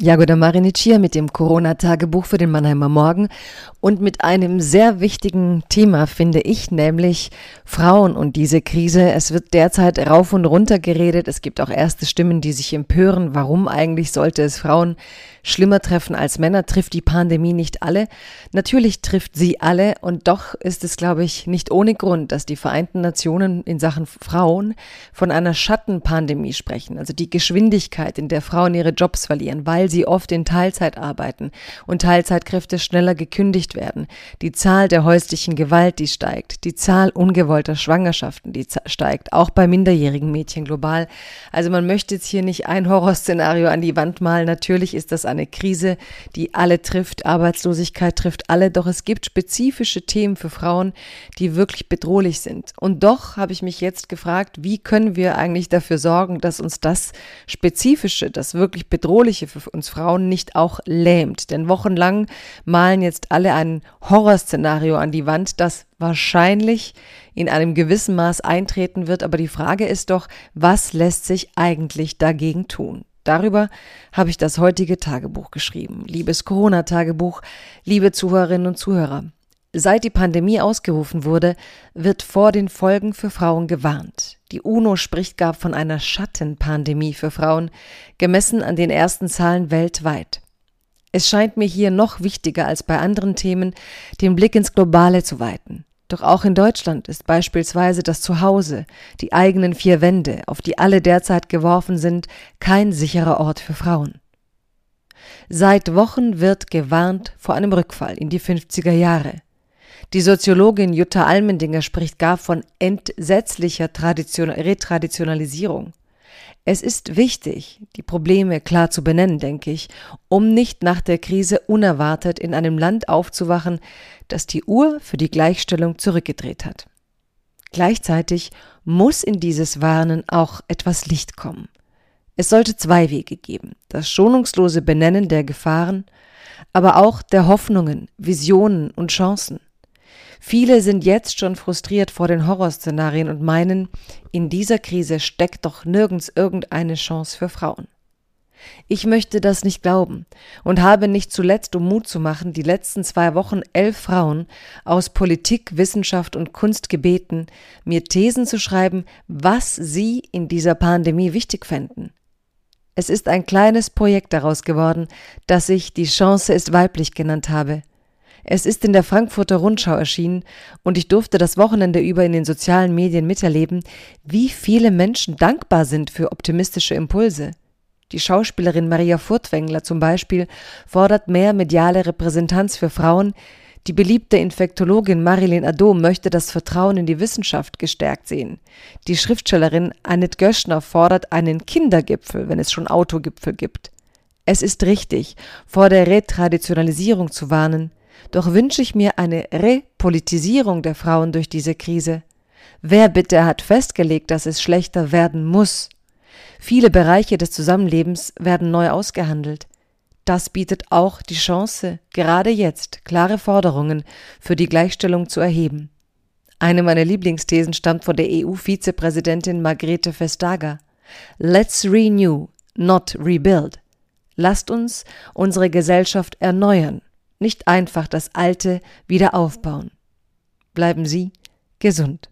Jagoda Marinic hier mit dem Corona-Tagebuch für den Mannheimer Morgen und mit einem sehr wichtigen Thema, finde ich, nämlich Frauen und diese Krise. Es wird derzeit rauf und runter geredet. Es gibt auch erste Stimmen, die sich empören. Warum eigentlich sollte es Frauen schlimmer treffen als Männer? Trifft die Pandemie nicht alle? Natürlich trifft sie alle und doch ist es, glaube ich, nicht ohne Grund, dass die Vereinten Nationen in Sachen Frauen von einer Schattenpandemie sprechen. Also die Geschwindigkeit, in der Frauen ihre Jobs verlieren, weil sie oft in Teilzeit arbeiten und Teilzeitkräfte schneller gekündigt werden. Die Zahl der häuslichen Gewalt, die steigt. Die Zahl ungewollter Schwangerschaften, die steigt. Auch bei minderjährigen Mädchen global. Also man möchte jetzt hier nicht ein Horrorszenario an die Wand malen. Natürlich ist das eine Krise, die alle trifft. Arbeitslosigkeit trifft alle. Doch es gibt spezifische Themen für Frauen, die wirklich bedrohlich sind. Und doch habe ich mich jetzt gefragt, wie können wir eigentlich dafür sorgen, dass uns das Spezifische, das wirklich Bedrohliche für uns Frauen nicht auch lähmt. Denn wochenlang malen jetzt alle ein Horrorszenario an die Wand, das wahrscheinlich in einem gewissen Maß eintreten wird. Aber die Frage ist doch, was lässt sich eigentlich dagegen tun? Darüber habe ich das heutige Tagebuch geschrieben. Liebes Corona-Tagebuch, liebe Zuhörerinnen und Zuhörer. Seit die Pandemie ausgerufen wurde, wird vor den Folgen für Frauen gewarnt. Die UNO spricht gar von einer Schattenpandemie für Frauen, gemessen an den ersten Zahlen weltweit. Es scheint mir hier noch wichtiger als bei anderen Themen, den Blick ins Globale zu weiten. Doch auch in Deutschland ist beispielsweise das Zuhause, die eigenen vier Wände, auf die alle derzeit geworfen sind, kein sicherer Ort für Frauen. Seit Wochen wird gewarnt vor einem Rückfall in die 50er Jahre. Die Soziologin Jutta Almendinger spricht gar von entsetzlicher Tradition Retraditionalisierung. Es ist wichtig, die Probleme klar zu benennen, denke ich, um nicht nach der Krise unerwartet in einem Land aufzuwachen, das die Uhr für die Gleichstellung zurückgedreht hat. Gleichzeitig muss in dieses Warnen auch etwas Licht kommen. Es sollte zwei Wege geben, das schonungslose Benennen der Gefahren, aber auch der Hoffnungen, Visionen und Chancen. Viele sind jetzt schon frustriert vor den Horrorszenarien und meinen, in dieser Krise steckt doch nirgends irgendeine Chance für Frauen. Ich möchte das nicht glauben und habe nicht zuletzt, um Mut zu machen, die letzten zwei Wochen elf Frauen aus Politik, Wissenschaft und Kunst gebeten, mir Thesen zu schreiben, was sie in dieser Pandemie wichtig fänden. Es ist ein kleines Projekt daraus geworden, das ich die Chance ist weiblich genannt habe. Es ist in der Frankfurter Rundschau erschienen und ich durfte das Wochenende über in den sozialen Medien miterleben, wie viele Menschen dankbar sind für optimistische Impulse. Die Schauspielerin Maria Furtwängler zum Beispiel fordert mehr mediale Repräsentanz für Frauen. Die beliebte Infektologin Marilyn Adom möchte das Vertrauen in die Wissenschaft gestärkt sehen. Die Schriftstellerin Annette Göschner fordert einen Kindergipfel, wenn es schon Autogipfel gibt. Es ist richtig, vor der Retraditionalisierung zu warnen. Doch wünsche ich mir eine Repolitisierung der Frauen durch diese Krise. Wer bitte hat festgelegt, dass es schlechter werden muss? Viele Bereiche des Zusammenlebens werden neu ausgehandelt. Das bietet auch die Chance, gerade jetzt klare Forderungen für die Gleichstellung zu erheben. Eine meiner Lieblingsthesen stammt von der EU-Vizepräsidentin Margrethe Vestager. Let's renew, not rebuild. Lasst uns unsere Gesellschaft erneuern, nicht einfach das Alte wieder aufbauen. Bleiben Sie gesund.